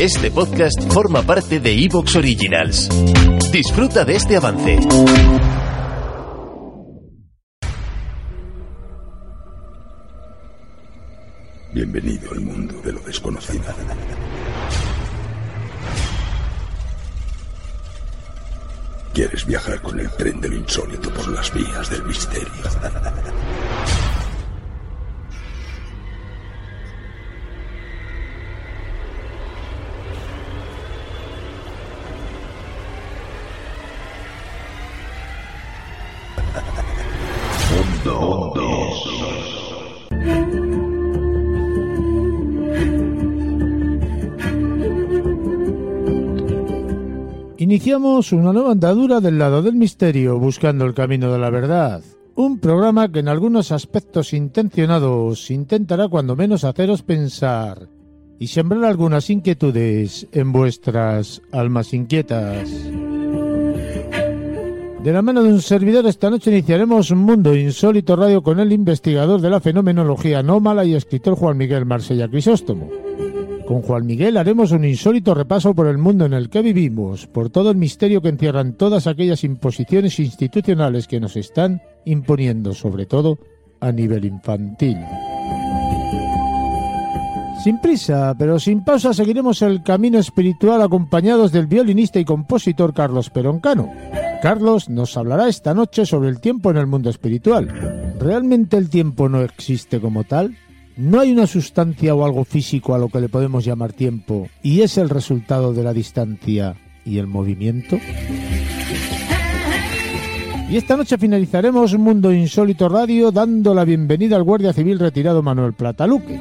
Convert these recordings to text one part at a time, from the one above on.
Este podcast forma parte de Evox Originals. Disfruta de este avance. Bienvenido al mundo de lo desconocido. ¿Quieres viajar con el tren de lo insólito por las vías del misterio? Iniciamos una nueva andadura del lado del misterio buscando el camino de la verdad. Un programa que en algunos aspectos intencionados intentará cuando menos haceros pensar y sembrar algunas inquietudes en vuestras almas inquietas. De la mano de un servidor esta noche iniciaremos un Mundo Insólito Radio con el investigador de la fenomenología anómala y escritor Juan Miguel Marsella Crisóstomo. Con Juan Miguel haremos un insólito repaso por el mundo en el que vivimos, por todo el misterio que encierran todas aquellas imposiciones institucionales que nos están imponiendo, sobre todo a nivel infantil. Sin prisa, pero sin pausa, seguiremos el camino espiritual acompañados del violinista y compositor Carlos Peroncano. Carlos nos hablará esta noche sobre el tiempo en el mundo espiritual. ¿Realmente el tiempo no existe como tal? ¿No hay una sustancia o algo físico a lo que le podemos llamar tiempo y es el resultado de la distancia y el movimiento? Y esta noche finalizaremos Mundo Insólito Radio dando la bienvenida al guardia civil retirado Manuel Plataluque.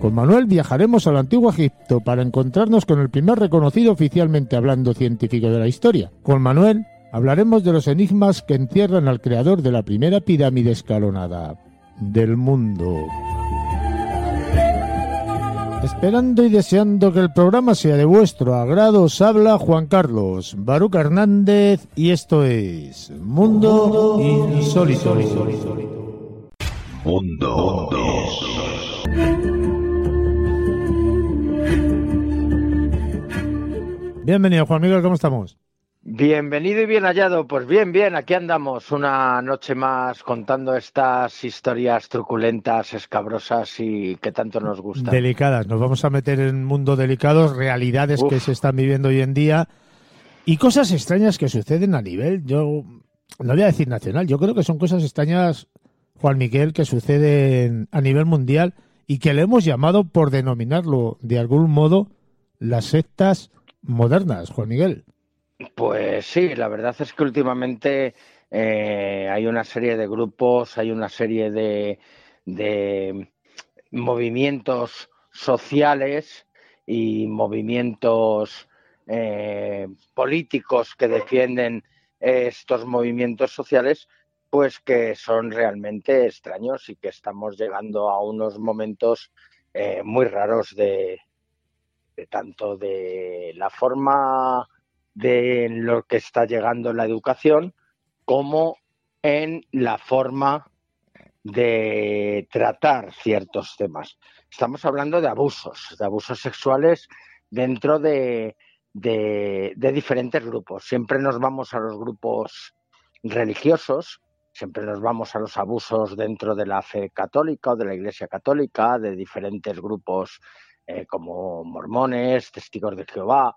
Con Manuel viajaremos al antiguo Egipto para encontrarnos con el primer reconocido oficialmente hablando científico de la historia. Con Manuel hablaremos de los enigmas que encierran al creador de la primera pirámide escalonada del mundo. Esperando y deseando que el programa sea de vuestro agrado, os habla Juan Carlos Baruc Hernández y esto es Mundo Insólito. Mundo. Bienvenido Juan Miguel, ¿cómo estamos? Bienvenido y bien hallado. Pues bien, bien, aquí andamos una noche más contando estas historias truculentas, escabrosas y que tanto nos gustan. Delicadas, nos vamos a meter en un mundo delicados, realidades que se están viviendo hoy en día y cosas extrañas que suceden a nivel, yo no voy a decir nacional, yo creo que son cosas extrañas, Juan Miguel, que suceden a nivel mundial y que le hemos llamado por denominarlo de algún modo las sectas modernas, Juan Miguel. Pues sí, la verdad es que últimamente eh, hay una serie de grupos, hay una serie de, movimientos sociales y movimientos eh, políticos que defienden estos movimientos sociales, pues que son realmente extraños y que estamos llegando a unos momentos eh, muy raros de tanto de la forma de lo que está llegando la educación como en la forma de tratar ciertos temas. Estamos hablando de abusos, de abusos sexuales dentro de, de, diferentes grupos. Siempre nos vamos a los grupos religiosos, siempre nos vamos a los abusos dentro de la fe católica o de la Iglesia católica, de diferentes grupos eh, como mormones, testigos de Jehová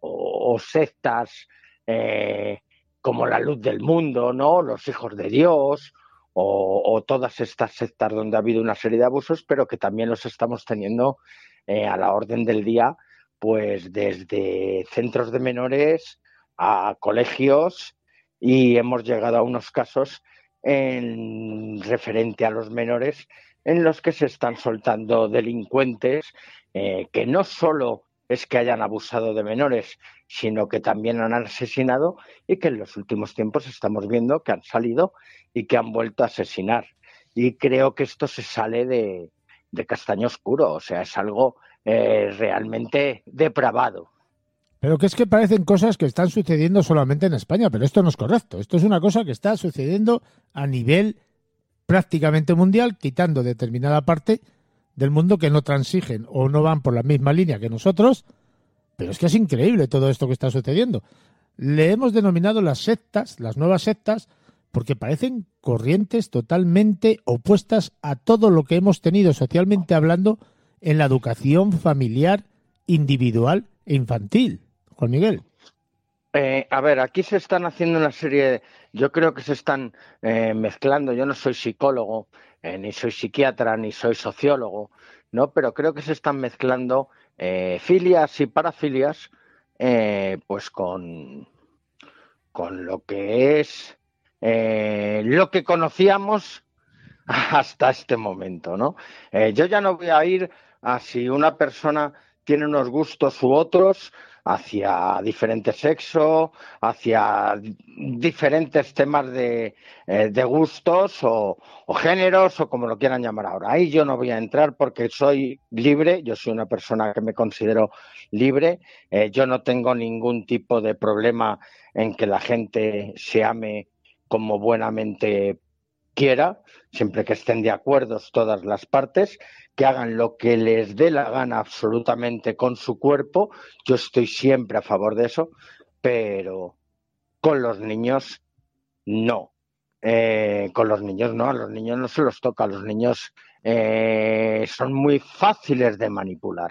o, sectas eh, como la luz del mundo, ¿no? Los hijos de Dios o, o, todas estas sectas donde ha habido una serie de abusos, pero que también los estamos teniendo eh, a la orden del día, pues desde centros de menores a colegios y hemos llegado a unos casos en referente a los menores en los que se están soltando delincuentes eh, que no solo es que hayan abusado de menores, sino que también han asesinado y que en los últimos tiempos estamos viendo que han salido y que han vuelto a asesinar. Y creo que esto se sale de, castaño oscuro, o sea, es algo eh, realmente depravado. Pero que es que parecen cosas que están sucediendo solamente en España, pero esto no es correcto. Esto es una cosa que está sucediendo a nivel prácticamente mundial, quitando determinada parte del mundo que no transigen o no van por la misma línea que nosotros. Pero es que es increíble todo esto que está sucediendo. Le hemos denominado las sectas, las nuevas sectas, porque parecen corrientes totalmente opuestas a todo lo que hemos tenido socialmente hablando en la educación familiar, individual e infantil. Juan Miguel. Eh, a ver, aquí se están haciendo una serie, de, yo creo que se están eh, mezclando, yo no soy psicólogo, eh, ni soy psiquiatra, ni soy sociólogo, ¿no? Pero creo que se están mezclando filias y parafilias, pues con, con lo que es lo que conocíamos hasta este momento, ¿no? yo ya no voy a ir a si una persona tiene unos gustos u otros, hacia diferentes sexos, hacia diferentes temas de, eh, gustos o, géneros o como lo quieran llamar ahora. Ahí yo no voy a entrar porque soy libre, yo soy una persona que me considero libre, eh, yo no tengo ningún tipo de problema en que la gente se ame como buenamente quiera, siempre que estén de acuerdo todas las partes, que hagan lo que les dé la gana absolutamente con su cuerpo. Yo estoy siempre a favor de eso, pero con los niños no. Eh, con los niños no, a los niños no se los toca, los niños eh, son muy fáciles de manipular,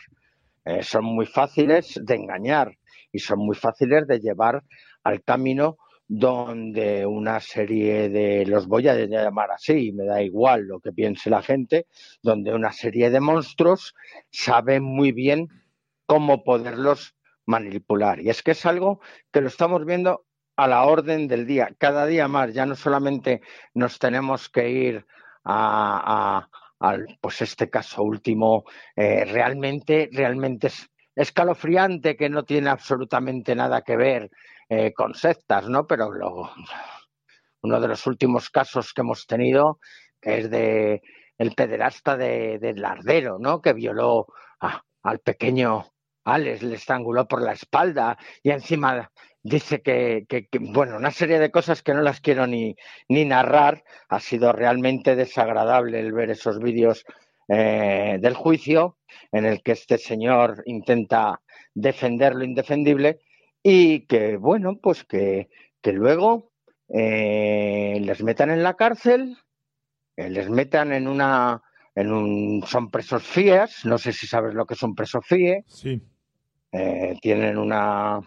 eh, son muy fáciles de engañar y son muy fáciles de llevar al camino donde una serie de, los voy a llamar así, me da igual lo que piense la gente, donde una serie de monstruos saben muy bien cómo poderlos manipular. Y es que es algo que lo estamos viendo a la orden del día, cada día más. Ya no solamente nos tenemos que ir a, al, pues este caso último, eh, realmente, realmente es escalofriante que no tiene absolutamente nada que ver eh, con sectas, ¿no? Pero uno de los últimos casos que hemos tenido es de el pederasta de, Lardero, ¿no? Que violó al pequeño Alex, le estranguló por la espalda y encima dice que, bueno, una serie de cosas que no las quiero ni, ni narrar. Ha sido realmente desagradable el ver esos vídeos eh, del juicio en el que este señor intenta defender lo indefendible y que, bueno, pues que, que luego eh, les metan en la cárcel, eh, les metan en una, en un, son presos FIES, no sé si sabes lo que son presos FIE, sí. Eh, tienen una,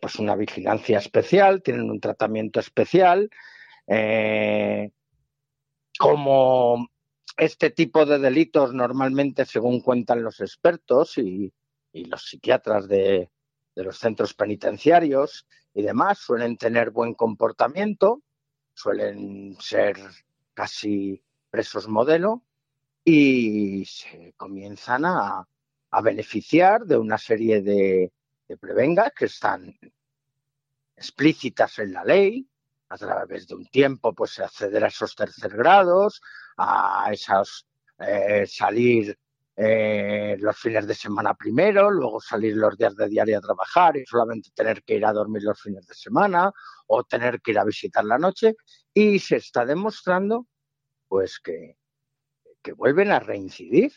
pues una vigilancia especial, tienen un tratamiento especial, como este tipo de delitos normalmente, según cuentan los expertos y los psiquiatras de, de los centros penitenciarios y demás suelen tener buen comportamiento, suelen ser casi presos modelo y se comienzan a, beneficiar de una serie de, prevengas que están explícitas en la ley, a través de un tiempo, pues acceder a esos tercer grados, a esos eh, salir eh, los fines de semana primero, luego salir los días de diario a trabajar y solamente tener que ir a dormir los fines de semana o tener que ir a visitar la noche y se está demostrando pues que, que vuelven a reincidir.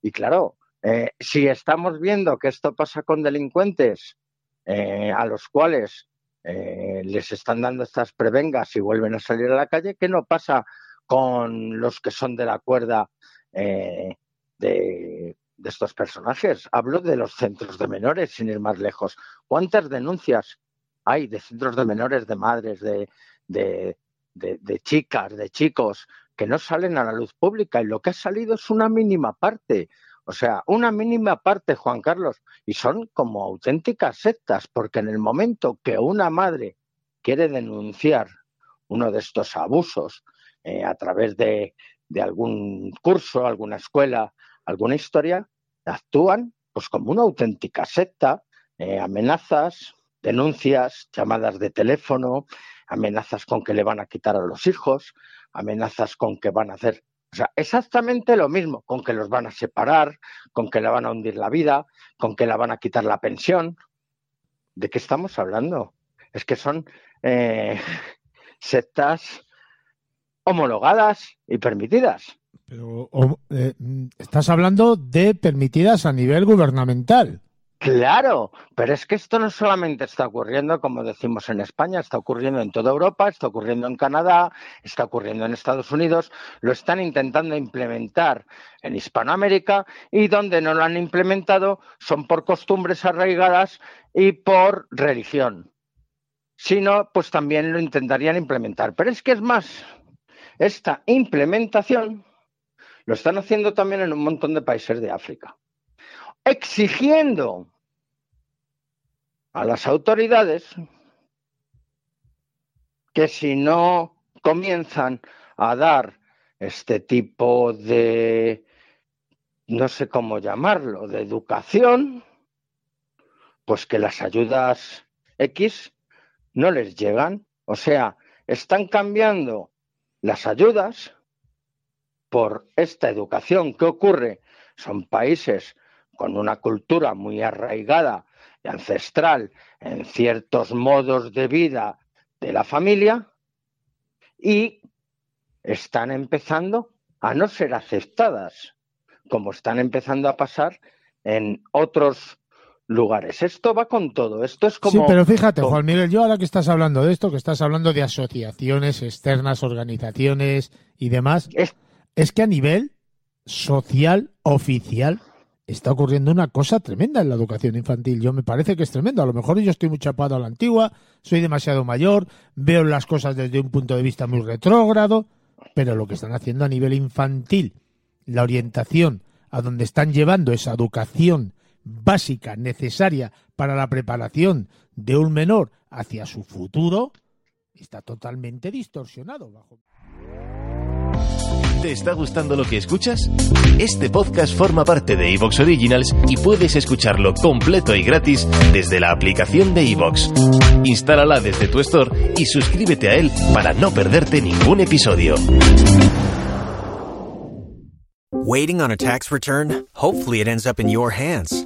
Y claro, eh, si estamos viendo que esto pasa con delincuentes eh, a los cuales les están dando estas prevengas y vuelven a salir a la calle, ¿qué no pasa con los que son de la cuerda eh, de, estos personajes. Hablo de los centros de menores, sin ir más lejos. ¿Cuántas denuncias hay de centros de menores, de madres, de, de, chicas, de chicos que no salen a la luz pública? Y lo que ha salido es una mínima parte. O sea, una mínima parte, Juan Carlos, y son como auténticas sectas, porque en el momento que una madre quiere denunciar uno de estos abusos eh, a través de, de algún curso, alguna escuela, alguna historia, actúan pues como una auténtica secta, eh, amenazas, denuncias, llamadas de teléfono, amenazas con que le van a quitar a los hijos, amenazas con que van a hacer, o sea, exactamente lo mismo, con que los van a separar, con que le van a hundir la vida, con que le van a quitar la pensión. ¿De qué estamos hablando? Es que son eh, sectas homologadas y permitidas. Pero eh, estás hablando de permitidas a nivel gubernamental. Claro, pero es que esto no solamente está ocurriendo, como decimos en España, está ocurriendo en toda Europa, está ocurriendo en Canadá, está ocurriendo en Estados Unidos, lo están intentando implementar en Hispanoamérica y donde no lo han implementado son por costumbres arraigadas y por religión. Si no, pues también lo intentarían implementar. Pero es que es más, esta implementación lo están haciendo también en un montón de países de África exigiendo a las autoridades que si no comienzan a dar este tipo de, no sé cómo llamarlo, de educación, pues que las ayudas X no les llegan. O sea, están cambiando las ayudas por esta educación. ¿Qué ocurre? Son países con una cultura muy arraigada y ancestral en ciertos modos de vida de la familia y están empezando a no ser aceptadas, como están empezando a pasar en otros lugares. Esto va con todo. Esto es como. Sí, pero fíjate, Juan Miguel, yo ahora que estás hablando de esto, que estás hablando de asociaciones externas, organizaciones y demás, es, es que a nivel social, oficial, está ocurriendo una cosa tremenda en la educación infantil. Yo me parece que es tremendo. A lo mejor yo estoy muy chapado a la antigua, soy demasiado mayor, veo las cosas desde un punto de vista muy retrógrado, pero lo que están haciendo a nivel infantil, la orientación a donde están llevando esa educación básica necesaria para la preparación de un menor hacia su futuro, está totalmente distorsionado. Bajo... ¿Te está gustando lo que escuchas? Este podcast forma parte de Evox Originals y puedes escucharlo completo y gratis desde la aplicación de Evox. Instálala desde tu store y suscríbete a él para no perderte ningún episodio. Waiting on a tax return? Hopefully it ends up in your hands.